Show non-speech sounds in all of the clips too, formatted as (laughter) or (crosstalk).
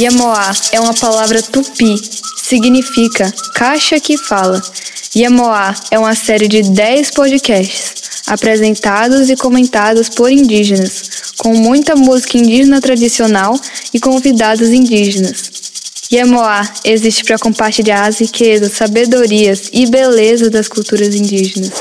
Yamoá é uma palavra tupi, significa caixa que fala. Yamoá é uma série de 10 podcasts apresentados e comentados por indígenas, com muita música indígena tradicional e convidados indígenas. Yamoá existe para compartilhar as riquezas, sabedorias e beleza das culturas indígenas.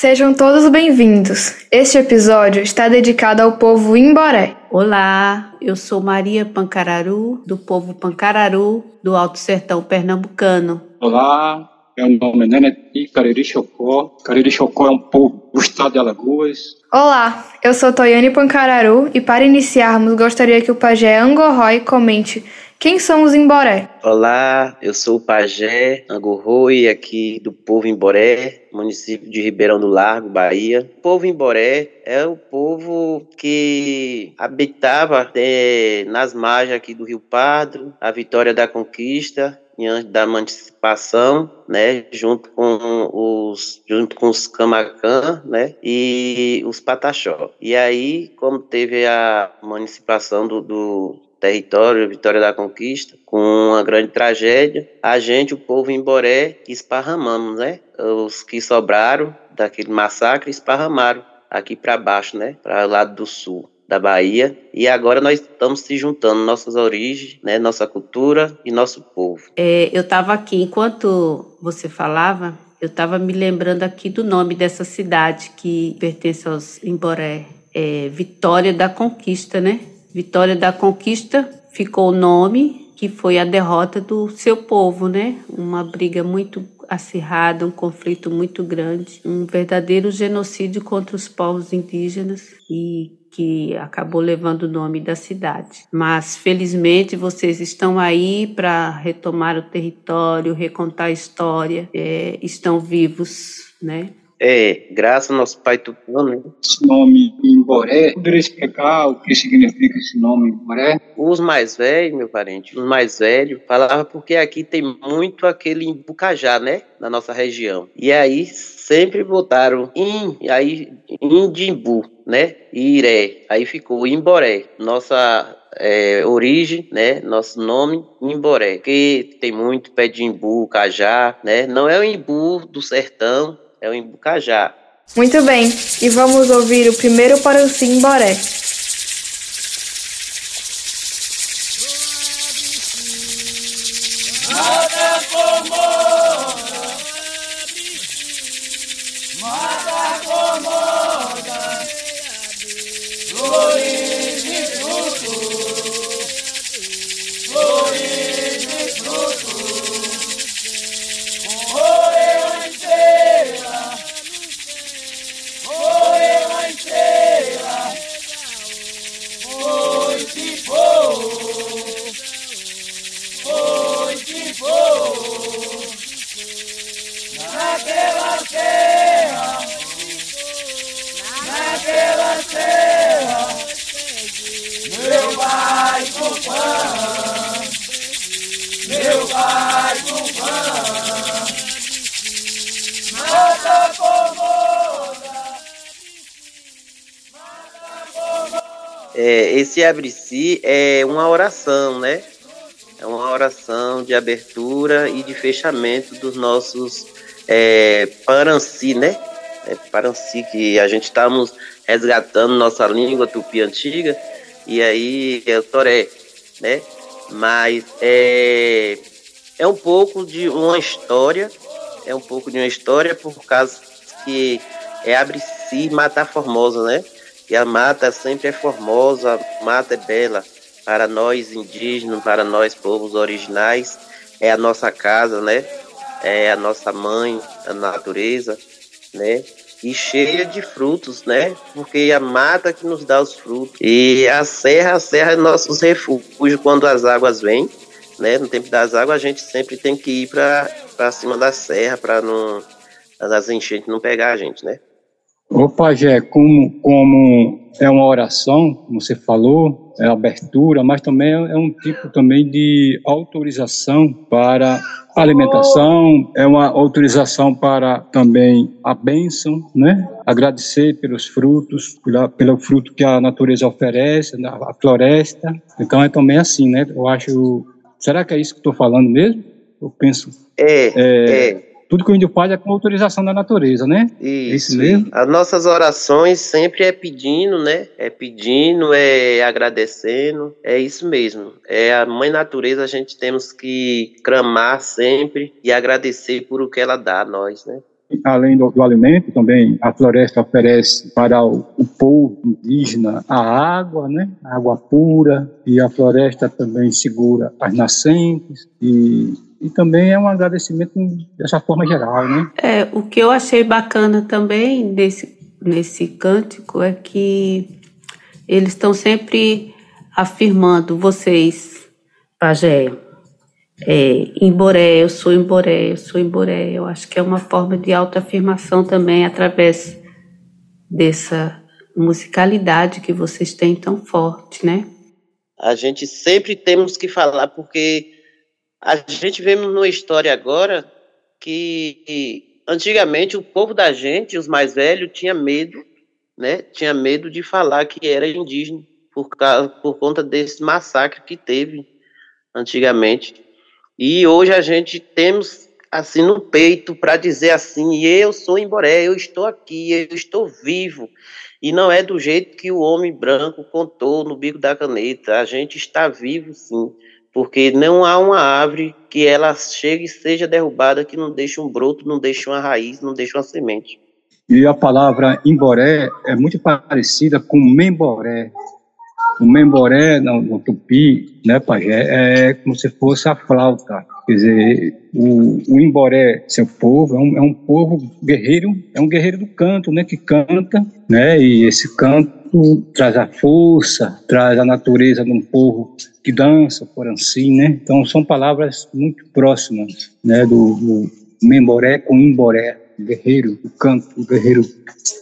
Sejam todos bem-vindos. Este episódio está dedicado ao povo Imboré. Olá, eu sou Maria Pancararu, do povo Pancararu, do Alto Sertão Pernambucano. Olá, meu nome é Neneti Cariri Chocó. Cariri Chocó é um povo do estado de Alagoas. Olá, eu sou Toyane Pancararu e para iniciarmos gostaria que o pajé Angorrói comente quem são os Imboré? Olá, eu sou o pajé Angorroi, aqui do povo Imboré, município de Ribeirão do Largo, Bahia. O povo Imboré é o povo que habitava é, nas margens aqui do Rio Pardo, a Vitória da Conquista, da emancipação, né, junto com os junto com os Camacã, né, e os Pataxó. E aí, como teve a emancipação do, do território, Vitória da Conquista, com uma grande tragédia. A gente, o povo em Boré, esparramamos, né? Os que sobraram daquele massacre esparramaram aqui para baixo, né? Para o lado do sul da Bahia. E agora nós estamos se juntando, nossas origens, né? Nossa cultura e nosso povo. É, eu estava aqui, enquanto você falava, eu estava me lembrando aqui do nome dessa cidade que pertence aos Imboré. É Vitória da Conquista, né? Vitória da Conquista ficou o nome que foi a derrota do seu povo, né? Uma briga muito acirrada, um conflito muito grande, um verdadeiro genocídio contra os povos indígenas e que acabou levando o nome da cidade. Mas felizmente vocês estão aí para retomar o território, recontar a história, é, estão vivos, né? É, graças ao nosso pai Tupã, né? Esse nome Imboré, poderia explicar o que significa esse nome Imboré? Os mais velhos, meu parente, os mais velhos, falavam porque aqui tem muito aquele imbucajá, né? Na nossa região. E aí sempre botaram in, aí Indimbu, né? E Iré. Aí ficou Imboré. Nossa é, origem, né, nosso nome, Imboré, que tem muito pé de imbu, cajá, né, não é o imbu do sertão, é o Imbucajá. Muito bem, e vamos ouvir o primeiro para o Simboré. É, esse abre-si é uma oração, né? É uma oração de abertura e de fechamento dos nossos é, paranci, né? É, paranci, que a gente estamos resgatando nossa língua tupi antiga, e aí é o toré, né? Mas é, é um pouco de uma história, é um pouco de uma história por causa que é abre-si Mata Formosa, né? E a mata sempre é formosa, a mata é bela. Para nós indígenas, para nós povos originais, é a nossa casa, né? É a nossa mãe, a natureza, né? E cheia de frutos, né? Porque é a mata que nos dá os frutos. E a serra, a serra é nossos refúgios quando as águas vêm, né? No tempo das águas a gente sempre tem que ir para cima da serra para não as enchentes não pegar a gente, né? Ô Pajé, como, como é uma oração, como você falou, é abertura, mas também é um tipo também de autorização para alimentação, é uma autorização para também a bênção, né? Agradecer pelos frutos, pela, pelo fruto que a natureza oferece, a floresta. Então é também assim, né? Eu acho. Será que é isso que estou falando mesmo? Eu penso. É, é, é tudo que o índio faz é com autorização da natureza, né? Isso. Isso mesmo. As nossas orações sempre é pedindo, né? É pedindo, é agradecendo. É isso mesmo. É a mãe natureza, a gente temos que clamar sempre e agradecer por o que ela dá a nós, né? Além do, do, alimento, também a floresta oferece para o, o, povo indígena a água, né? A água pura, e a floresta também segura as nascentes e e também é um agradecimento dessa forma geral, né? É, o que eu achei bacana também nesse, nesse cântico é que eles estão sempre afirmando, vocês, Pajé, é, Imboré, eu sou Imboré, eu sou Imboré. Eu acho que é uma forma de autoafirmação também através dessa musicalidade que vocês têm tão forte, né? A gente sempre temos que falar, porque a gente vê numa história agora que antigamente o povo da gente, os mais velhos, tinha medo, né? Tinha medo de falar que era indígena por, causa, por conta desse massacre que teve antigamente. E hoje a gente temos assim no peito para dizer assim: eu sou Emboré, eu estou aqui, eu estou vivo. E não é do jeito que o homem branco contou no bico da caneta. A gente está vivo, sim porque não há uma árvore que ela chegue e seja derrubada que não deixe um broto, não deixe uma raiz, não deixe uma semente. E a palavra imboré é muito parecida com memboré. O memboré no, no tupi, né, pajé, é como se fosse a flauta. Quer dizer, o, o Imboré, seu povo, é um, é um povo guerreiro, é um guerreiro do canto, né, que canta, né, e esse canto traz a força, traz a natureza de um povo que dança, por assim, né? Então são palavras muito próximas, né, do, do Memboré com Imboré o guerreiro o canto, o guerreiro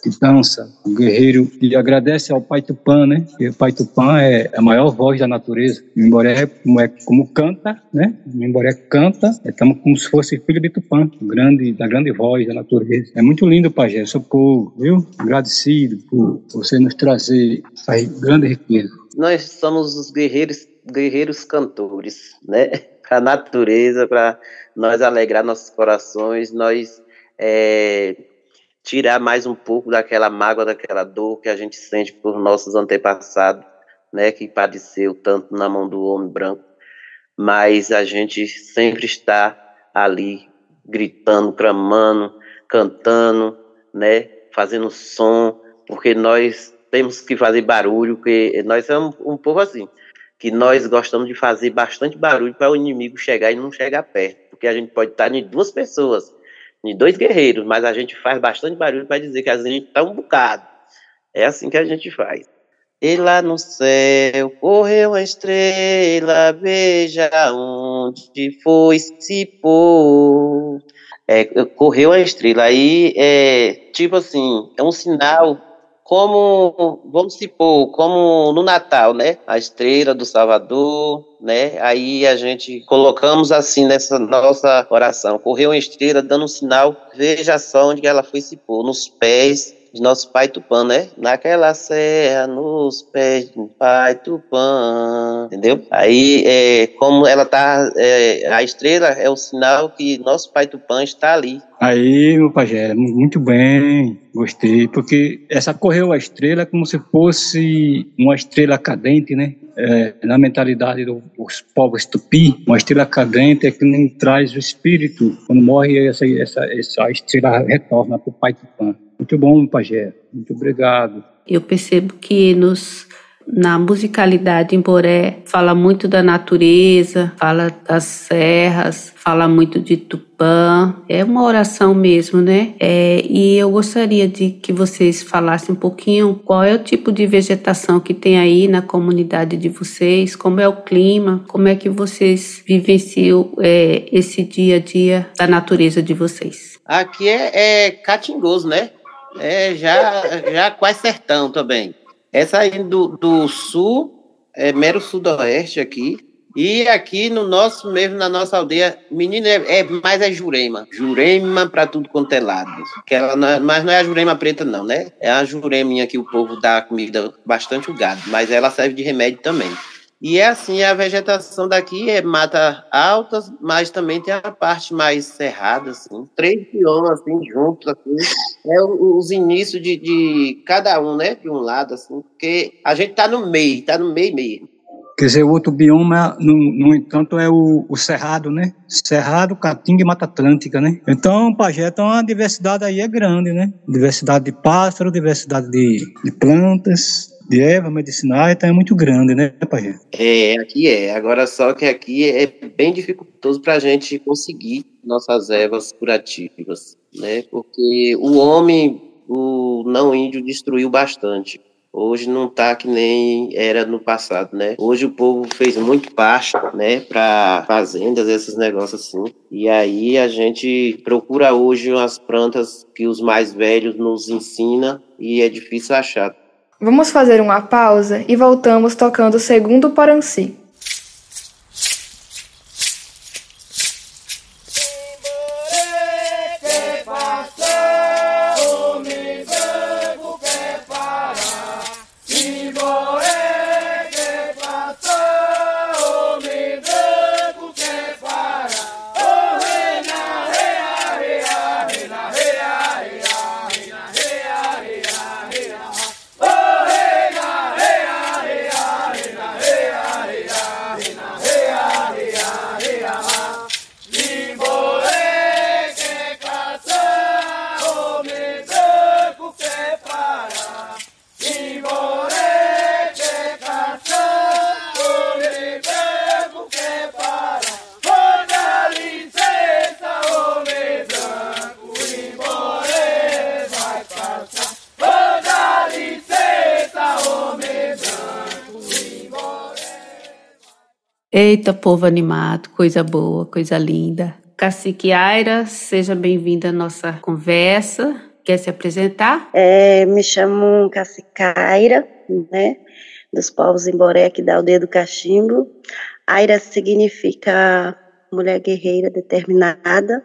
que dança, o guerreiro que agradece ao Pai Tupã, né? E o Pai Tupã é a maior voz da natureza. O Imboré como, é, como canta, né? O Imboré canta, estamos é como se fosse filho de Tupã, grande, da grande voz da natureza. É muito lindo, Pajé, seu povo, viu? Agradecido por você nos trazer essa grande riqueza. Nós somos os guerreiros, guerreiros cantores, né? (laughs) Para a natureza, para nós alegrar nossos corações, nós é, tirar mais um pouco daquela mágoa, daquela dor que a gente sente por nossos antepassados, né, que padeceu tanto na mão do homem branco, mas a gente sempre está ali gritando, clamando, cantando, né, fazendo som, porque nós temos que fazer barulho, porque nós somos um povo assim, que nós gostamos de fazer bastante barulho para o inimigo chegar e não chegar perto, porque a gente pode estar em duas pessoas, de dois guerreiros, mas a gente faz bastante barulho para dizer que a gente está um bocado. É assim que a gente faz. E lá no céu correu a estrela, veja onde foi se pôr. É, correu a estrela. Aí, é, tipo assim, é um sinal como, vamos supor, como no Natal, né? A estrela do Salvador, né? Aí a gente colocamos assim nessa nossa oração. Correu uma estrela dando um sinal, veja só onde ela foi se pôr, nos pés de nosso pai Tupã, né? Naquela serra, nos pés do pai Tupã, entendeu? Aí, é, como ela tá, é, a estrela é o sinal que nosso pai Tupã está ali. Aí, meu pajé, muito bem, gostei, porque essa correu a estrela como se fosse uma estrela cadente, né? É, na mentalidade dos povos tupi, uma estrela cadente é que não traz o espírito. Quando morre, essa, essa, essa estrela retorna para o pai Tupã. Muito bom, Pajé. Muito obrigado. Eu percebo que nos na musicalidade em Boré fala muito da natureza, fala das serras, fala muito de Tupã. É uma oração mesmo, né? É, e eu gostaria de que vocês falassem um pouquinho qual é o tipo de vegetação que tem aí na comunidade de vocês, como é o clima, como é que vocês vivenciam é, esse dia a dia da natureza de vocês. Aqui é, é catingoso, né? É já, já quase sertão também. Essa aí do, do sul, é mero sudoeste aqui. E aqui no nosso mesmo, na nossa aldeia, menina, é, é mais é jurema. Jurema para tudo quanto é lado. Que ela não é, mas não é a jurema preta, não, né? É a jureminha que o povo dá comida bastante o gado, mas ela serve de remédio também. E é assim, a vegetação daqui é mata altas, mas também tem a parte mais cerrada, assim. Três biomas, assim, juntos, assim. É os inícios de, de cada um, né? De um lado, assim. Porque a gente tá no meio, tá no meio mesmo. Quer dizer, o outro bioma, no, no entanto, é o, o, Cerrado, né? Cerrado, Caatinga e Mata Atlântica, né? Então, Pajé, então a diversidade aí é grande, né? Diversidade de pássaros, diversidade de, de plantas, de erva medicinal, então é muito grande, né, Pajé? É, aqui é. Agora só que aqui é bem dificultoso para a gente conseguir nossas ervas curativas, né? Porque o homem, o não índio, destruiu bastante. Hoje não está que nem era no passado, né? Hoje o povo fez muito pasto, né, para fazendas, esses negócios assim. E aí a gente procura hoje as plantas que os mais velhos nos ensinam e é difícil achar. Vamos fazer uma pausa e voltamos tocando o segundo Paranci. Eita, povo animado, coisa boa, coisa linda. Cacique Aira, seja bem-vinda à nossa conversa. Quer se apresentar? É, me chamo Cacique Aira, né, dos povos Emboré aqui da aldeia do Cachimbo. Aira significa mulher guerreira determinada,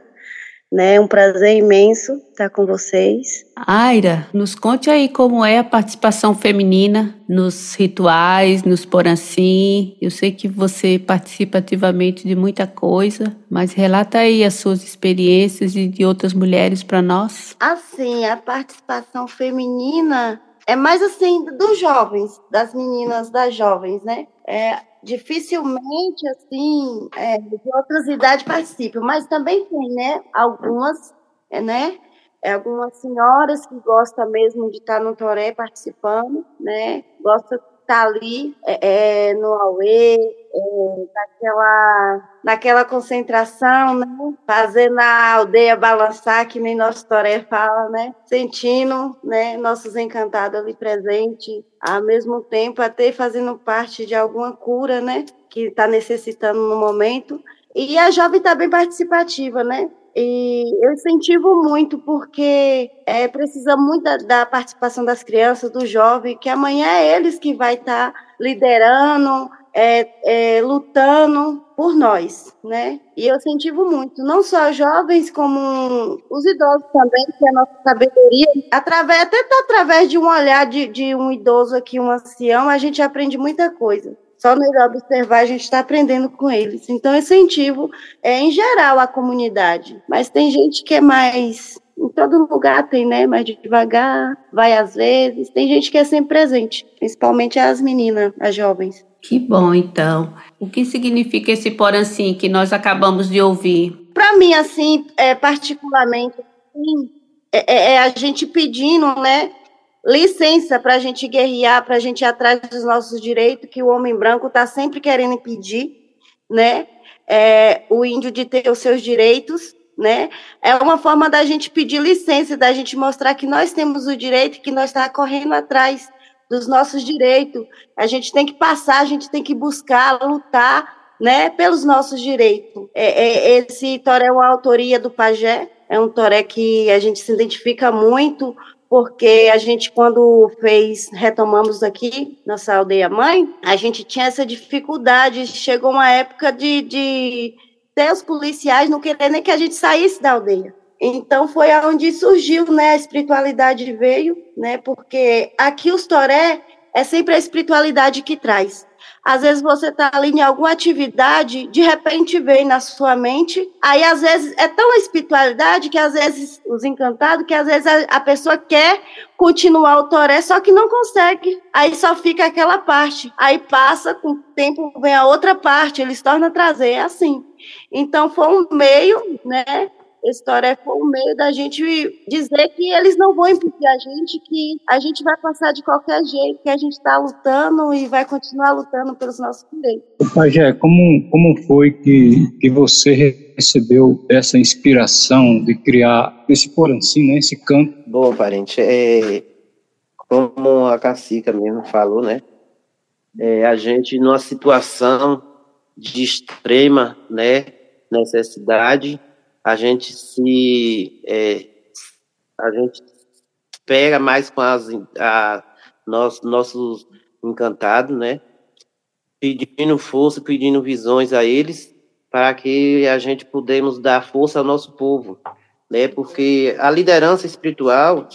né? Um prazer imenso estar com vocês. Aira, nos conte aí como é a participação feminina nos rituais, nos porancim. Eu sei que você participa ativamente de muita coisa, mas relata aí as suas experiências e de outras mulheres para nós. Assim, a participação feminina é mais assim dos jovens, das meninas, das jovens, né? É, dificilmente, assim, é, de outras idades participam, mas também tem, né, algumas, é, né, é, algumas senhoras que gostam mesmo de estar no Toré participando, né, gostam tá ali é, é, no Aue, é, naquela, naquela concentração, né? fazendo a aldeia balançar, que nem nosso Toré fala, né? sentindo né? nossos encantados ali presentes, ao mesmo tempo até fazendo parte de alguma cura né? que está necessitando no momento. E a jovem está bem participativa, né? E eu incentivo muito porque é, precisa muito da, da, participação das crianças, do jovem, que amanhã é eles que vai estar tá liderando, é, é, lutando por nós, né? E eu incentivo muito, não só jovens, como os idosos também, que é a nossa sabedoria, através, até através de um olhar de, de um idoso aqui, um ancião, a gente aprende muita coisa. Só melhor observar, a gente está aprendendo com eles. Então, incentivo é, em geral a comunidade. Mas tem gente que é mais. Em todo lugar tem, né? Mais devagar, vai às vezes. Tem gente que é sempre presente, principalmente as meninas, as jovens. Que bom, então. O que significa esse poransim que nós acabamos de ouvir? Para mim, assim, é, particularmente, é, é, é a gente pedindo, né? Licença para a gente guerrear, para a gente ir atrás dos nossos direitos, que o homem branco está sempre querendo impedir, né? É, o índio de ter os seus direitos, né? É uma forma da gente pedir licença, da gente mostrar que nós temos o direito, que nós está correndo atrás dos nossos direitos. A gente tem que passar, a gente tem que buscar, lutar, né? Pelos nossos direitos. É, é, esse toré é uma autoria do Pajé, é um toré que a gente se identifica muito porque a gente, quando fez, retomamos aqui, nossa aldeia mãe, a gente tinha essa dificuldade. Chegou uma época de, de ter os policiais não querendo que a gente saísse da aldeia. Então foi onde surgiu, né, a espiritualidade veio, né, porque aqui os toré é sempre a espiritualidade que traz. Às vezes você está ali em alguma atividade, de repente vem na sua mente, aí às vezes é tão espiritualidade que às vezes os encantados, que às vezes a, a pessoa quer continuar o toré, só que não consegue. Aí só fica aquela parte. Aí passa, com o tempo vem a outra parte, eles tornam a trazer, é assim. Então foi um meio, né, história foi o meio da gente dizer que eles não vão impedir a gente, que a gente vai passar de qualquer jeito, que a gente está lutando e vai continuar lutando pelos nossos direitos. Pajé, como, como foi que, que você recebeu essa inspiração de criar esse poranci, né, esse canto? Bom, parente, é, como a Cacica mesmo falou, né, é, a gente numa situação de extrema, né, necessidade, a gente se é, a gente pega mais com as a, nós, nossos encantados, né? Pedindo força, pedindo visões a eles, para que a gente pudemos dar força ao nosso povo, né? Porque a liderança espiritual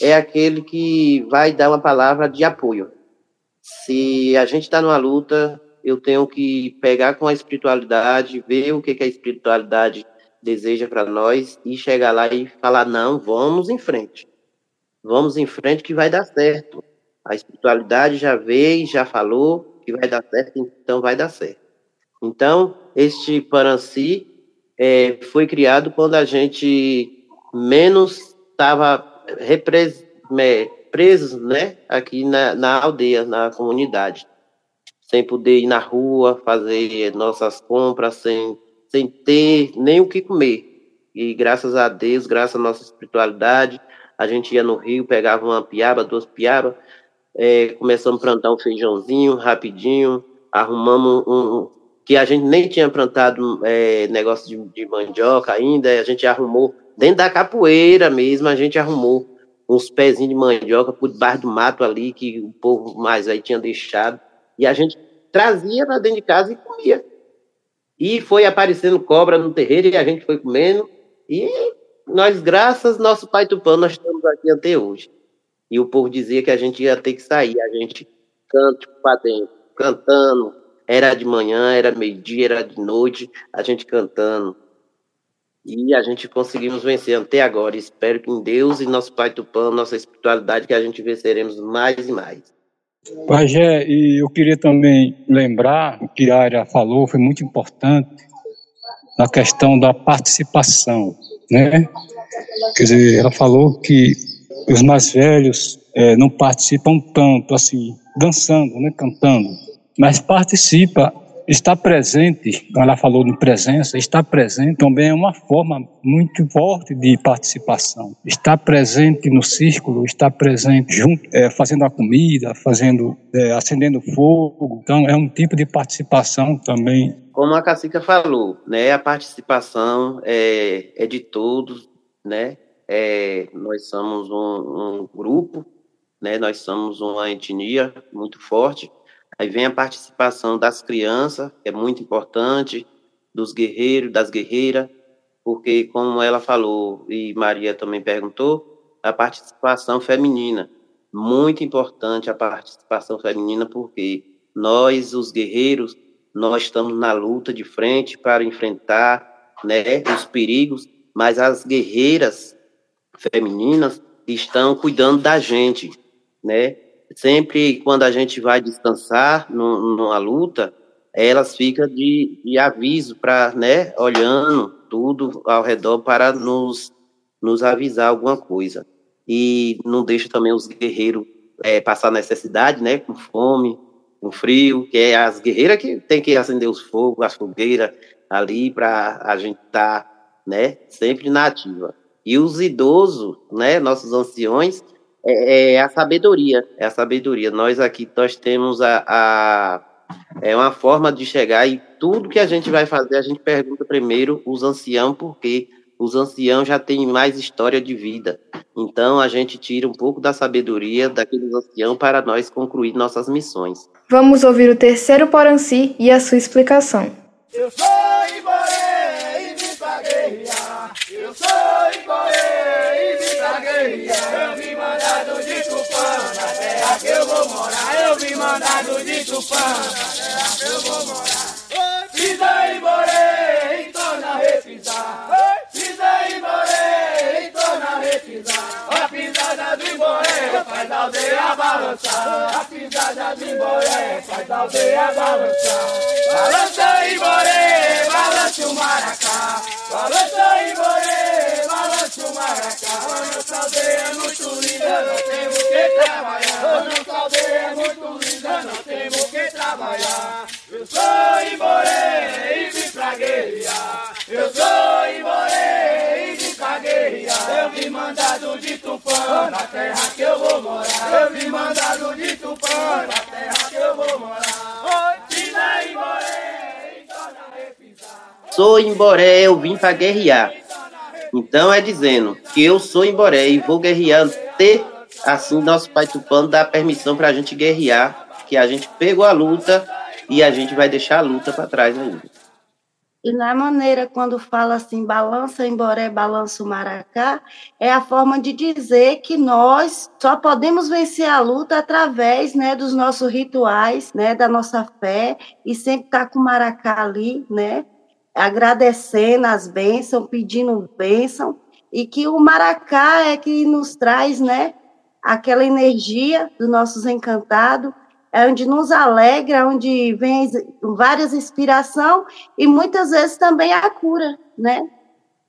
é aquele que vai dar uma palavra de apoio. Se a gente está numa luta, eu tenho que pegar com a espiritualidade, ver o que, que a espiritualidade deseja para nós e chegar lá e falar: não, vamos em frente. Vamos em frente que vai dar certo. A espiritualidade já veio, já falou que vai dar certo, então vai dar certo. Então, este Paranci é, foi criado quando a gente menos estava presos né, aqui na, na aldeia, na comunidade, sem poder ir na rua, fazer nossas compras, sem sem ter nem o que comer. E graças a Deus, graças à nossa espiritualidade, a gente ia no rio, pegava uma piaba, duas piabas, é, começamos a plantar um feijãozinho rapidinho, arrumamos um, que a gente nem tinha plantado é, negócio de, de, mandioca ainda, a gente arrumou, dentro da capoeira mesmo, a gente arrumou uns pezinhos de mandioca por debaixo do mato ali, que o povo mais aí tinha deixado, e a gente trazia para dentro de casa e comia. E foi aparecendo cobra no terreiro e a gente foi comendo. E nós, graças ao nosso pai Tupã, nós estamos aqui até hoje. E o povo dizia que a gente ia ter que sair. A gente canta para dentro, cantando. Era de manhã, era meio-dia, era de noite, a gente cantando. E a gente conseguimos vencer até agora. Espero que em Deus e nosso Pai Tupã, nossa espiritualidade, que a gente venceremos mais e mais. Pajé, e eu queria também lembrar o que a área falou, foi muito importante, na questão da participação, né? Quer dizer, ela falou que os mais velhos é, não participam tanto, assim, dançando, né, cantando, mas participa Estar presente, ela falou de presença, estar presente também é uma forma muito forte de participação. Estar presente no círculo, estar presente junto, é, fazendo a comida, fazendo, é, acendendo fogo, então é um tipo de participação também. Como a Cacica falou, né, a participação é, é de todos, né? É, nós somos um, um grupo, né? Nós somos uma etnia muito forte Aí vem a participação das crianças, que é muito importante, dos guerreiros, das guerreiras, porque, como ela falou e Maria também perguntou, a participação feminina. Muito importante a participação feminina, porque nós, os guerreiros, nós estamos na luta de frente para enfrentar né, os perigos, mas as guerreiras femininas estão cuidando da gente, né? Sempre quando a gente vai descansar numa luta, elas ficam de, de aviso para, né, olhando tudo ao redor para nos, nos avisar alguma coisa. E não deixa também os guerreiros é, passar necessidade, né, com fome, com frio, que é as guerreiras que tem que acender os fogos, as fogueiras ali para a gente estar, tá, né, sempre na ativa. E os idosos, né, nossos anciões, é, é, a sabedoria, é a sabedoria. Nós aqui nós temos a, a, é uma forma de chegar e tudo que a gente vai fazer a gente pergunta primeiro os anciãos porque os anciãos já têm mais história de vida. Então a gente tira um pouco da sabedoria daqueles anciãos para nós concluir nossas missões. Vamos ouvir o terceiro Poranci e a sua explicação. Eu sou Mandado de Tupã, eu vou morar. Pisa Iboré e torna a. Pisa Iboré e torna a. A pisada do Iboré faz a aldeia balançar. A pisada do Iboré faz a aldeia balançar. Balança Iboré, balança o maracá. Balança Iboré, Mandado de Tupã, terra que eu vou morar. Repisar. Sou Imboré, eu vim para guerrear. Então é dizendo que eu sou Imboré e vou guerrear até assim nosso pai Tupã dá permissão para a gente guerrear, que a gente pegou a luta e a gente vai deixar a luta para trás ainda. E na maneira, quando fala assim, balança emboré, balança o maracá, é a forma de dizer que nós só podemos vencer a luta através né, dos nossos rituais, né, da nossa fé, e sempre estar tá com o maracá ali, né, agradecendo as bênçãos, pedindo bênção, e que o maracá é que nos traz né, aquela energia dos nossos encantados, é onde nos alegra, onde vem várias inspirações e muitas vezes também a cura, né?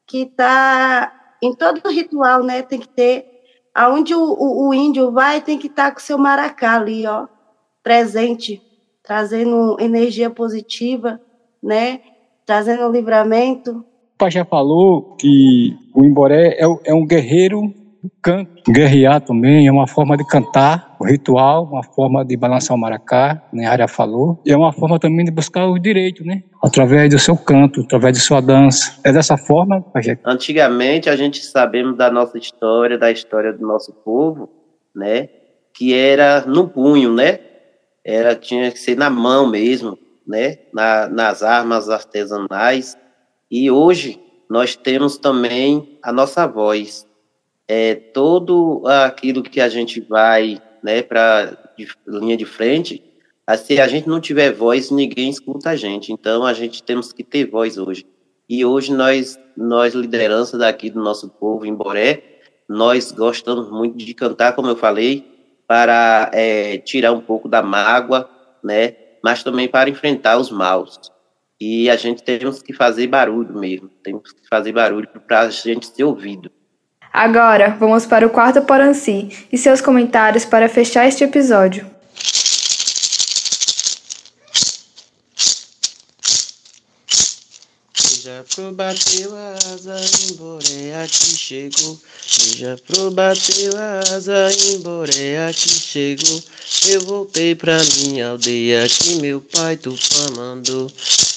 Que está em todo ritual, né? Tem que ter, aonde o, o, o índio vai, tem que estar tá com seu maracá ali, ó, presente, trazendo energia positiva, né? Trazendo livramento. O pai já falou que o Imboré é, é um guerreiro canto, guerrear também é uma forma de cantar, o ritual, uma forma de balançar o maracá, né, a área falou, e é uma forma também de buscar o direito, né, através do seu canto, através de sua dança. É dessa forma, Pajé? Antigamente a gente sabemos da nossa história, da história do nosso povo, né, que era no punho, né, era tinha que ser na mão mesmo, né, na, nas armas artesanais. E hoje nós temos também a nossa voz, é, todo aquilo que a gente vai né, para linha de frente, se a gente não tiver voz, ninguém escuta a gente. Então, a gente temos que ter voz hoje. E hoje, nós, nós liderança daqui do nosso povo, em Boré, nós gostamos muito de cantar, como eu falei, para é, tirar um pouco da mágoa, né? mas também para enfrentar os maus. E a gente temos que fazer barulho mesmo, temos que fazer barulho para a gente ser ouvido. Agora, vamos para o quarto Poranci e seus comentários para fechar este episódio. Pro bateu asa, embora aqui chegou. Já pro bateu asa, embora aqui chegou. Eu voltei pra minha aldeia que meu pai Tupã mandou.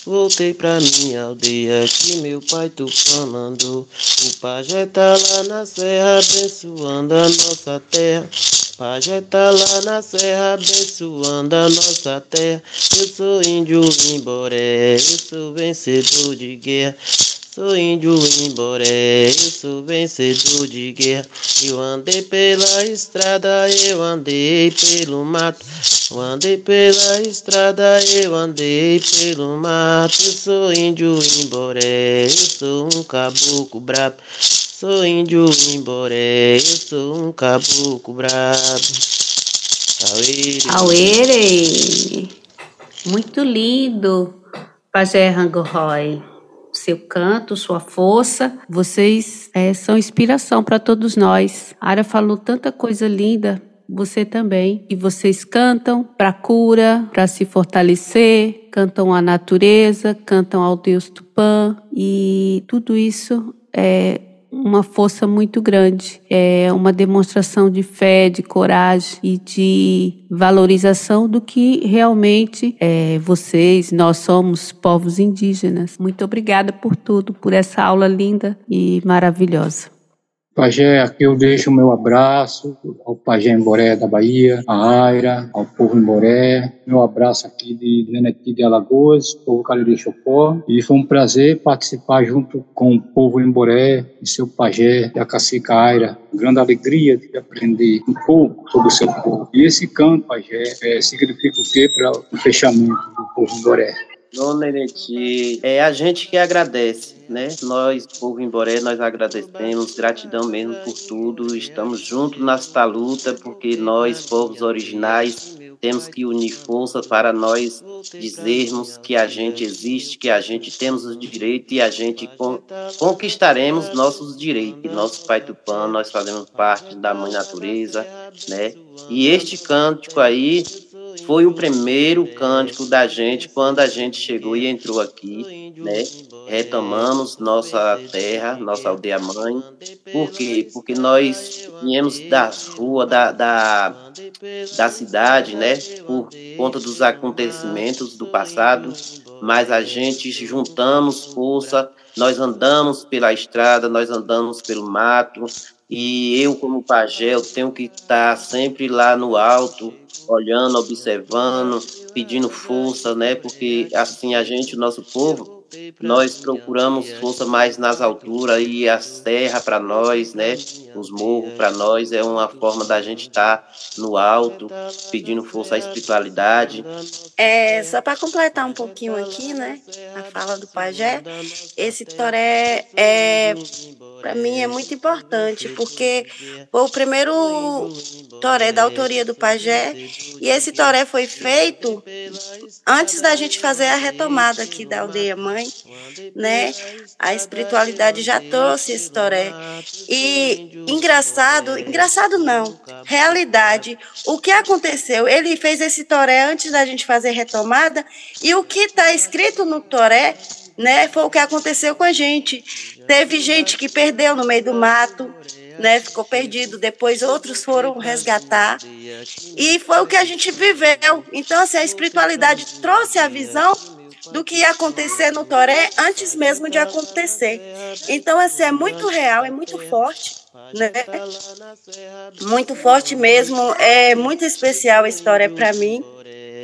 Voltei pra minha aldeia que meu pai Tupã mandou. O pajé tá lá na serra abençoando a nossa terra. Pajé tá lá na serra abençoando a nossa terra. Eu sou índio Imboré, eu sou vencedor de guerra. Sou índio Imboré, eu sou vencedor de guerra. Eu andei pela estrada, eu andei pelo mato. Eu andei pela estrada, eu andei pelo mato. Eu sou índio Imboré, eu sou um caboclo brabo. Sou índio Imboré, eu sou um caboclo brabo. Auere. Muito lindo, Pajé Rango Roy seu canto, sua força. Vocês é, são inspiração para todos nós. A Ara falou tanta coisa linda. Você também. E vocês cantam para cura, para se fortalecer, cantam a natureza, cantam ao Deus Tupã. E tudo isso é uma força muito grande, é uma demonstração de fé, de coragem e de valorização do que realmente é, vocês, nós somos povos indígenas. Muito obrigada por tudo, por essa aula linda e maravilhosa. Pajé, aqui eu deixo o meu abraço ao Pajé Emboré da Bahia, a Aira, ao povo Emboré, meu abraço aqui de Neneti de Alagoas, povo Cariri Chocó, e foi um prazer participar junto com o povo Emboré e seu Pajé, e a cacica Aira, grande alegria de aprender um pouco sobre o seu povo. E esse canto, Pajé, é, significa o quê para o fechamento do povo Emboré? Dona Neneti, é a gente que agradece né? Nós, povo Emboré, nós agradecemos, gratidão mesmo por tudo. Estamos juntos nesta luta, porque nós, povos originais, temos que unir forças para nós dizermos que a gente existe, que a gente temos os direitos e a gente conquistaremos nossos direitos. Nosso Pai Tupã, nós fazemos parte da Mãe Natureza, né? E este cântico aí foi o primeiro cântico da gente quando a gente chegou e entrou aqui, né? Retomamos nossa terra, nossa aldeia mãe. Por quê? Porque nós viemos das ruas da, da, da cidade, né? Por conta dos acontecimentos do passado, mas a gente juntamos força, nós andamos pela estrada, nós andamos pelo mato, e eu, como pajé, eu tenho que estar sempre lá no alto, olhando, observando, pedindo força, né? Porque assim a gente, o nosso povo, nós procuramos força mais nas alturas e a serra para nós, né? Os morros para nós é uma forma da gente estar tá no alto, pedindo força à espiritualidade. É, só para completar um pouquinho aqui, né? A fala do pajé, esse toré é para mim é muito importante, porque foi o primeiro toré da autoria do pajé, e esse toré foi feito antes da gente fazer a retomada aqui da aldeia mãe, né? A espiritualidade já trouxe esse toré. E engraçado, engraçado não, realidade, o que aconteceu? Ele fez esse toré antes da gente fazer retomada, e o que está escrito no toré né? Foi o que aconteceu com a gente. Teve gente que perdeu no meio do mato, né? Ficou perdido. Depois outros foram resgatar. E foi o que a gente viveu. Então, assim, a espiritualidade trouxe a visão do que ia acontecer no Toré antes mesmo de acontecer. Então, assim, é muito real, é muito forte, né? Muito forte mesmo, é muito especial a história para mim,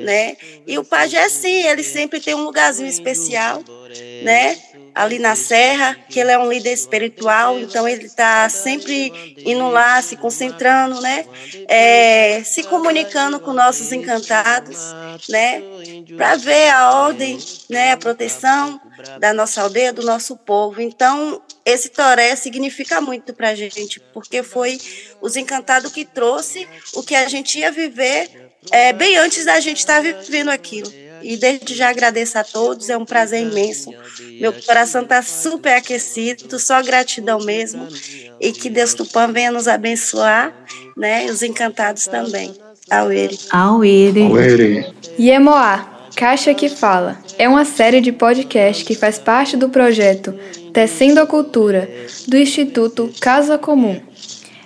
né? E o pajé, sim, ele sempre tem um lugarzinho especial, né? Ali na Serra, que ele é um líder espiritual, então ele está sempre indo lá, se concentrando, né? É, se comunicando com nossos encantados, né? Para ver a ordem, né? A proteção da nossa aldeia, do nosso povo. Então, esse toré significa muito para a gente, porque foi os encantados que trouxe o que a gente ia viver é, bem antes da gente estar tá vivendo aquilo. E desde já agradeço a todos, é um prazer imenso. Meu coração está super aquecido, só gratidão mesmo. E que Deus Tupã venha nos abençoar, né? E os encantados também. Auere. Auere. Auere. Iemoá, Caixa que Fala, é uma série de podcast que faz parte do projeto Tecendo a Cultura, do Instituto Casa Comum,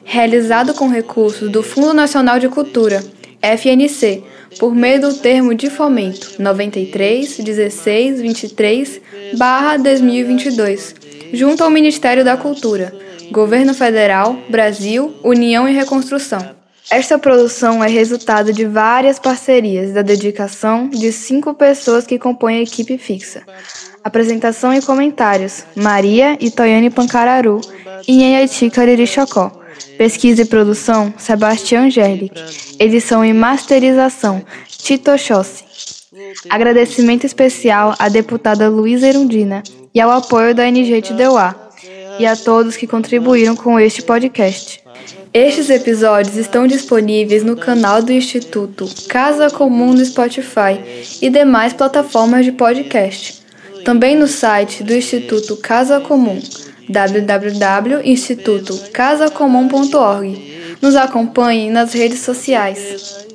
realizado com recursos do Fundo Nacional de Cultura, FNC, por meio do termo de fomento 93 16 23 2022, junto ao Ministério da Cultura, Governo Federal, Brasil, União e Reconstrução. Esta produção é resultado de várias parcerias da dedicação de cinco pessoas que compõem a equipe fixa. Apresentação e comentários: Maria e Toyane Pancararu e Nhanhati Cariri Chocó. Pesquisa e produção, Sebastião Gerlich. Edição e masterização, Tito Chossi. Agradecimento especial à deputada Luísa Erundina e ao apoio da NG Tideuá e a todos que contribuíram com este podcast. Estes episódios estão disponíveis no canal do Instituto Casa Comum no Spotify e demais plataformas de podcast. Também no site do Instituto Casa Comum www.institutocasacomum.org. Nos acompanhe nas redes sociais.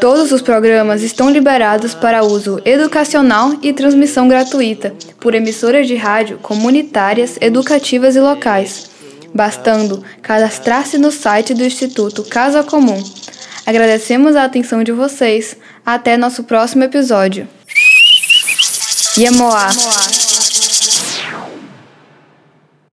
Todos os programas estão liberados para uso educacional e transmissão gratuita por emissoras de rádio comunitárias, educativas e locais. bastando cadastrar-se no site do Instituto Casa Comum. Agradecemos a atenção de vocês. Até nosso próximo episódio. Yemoá.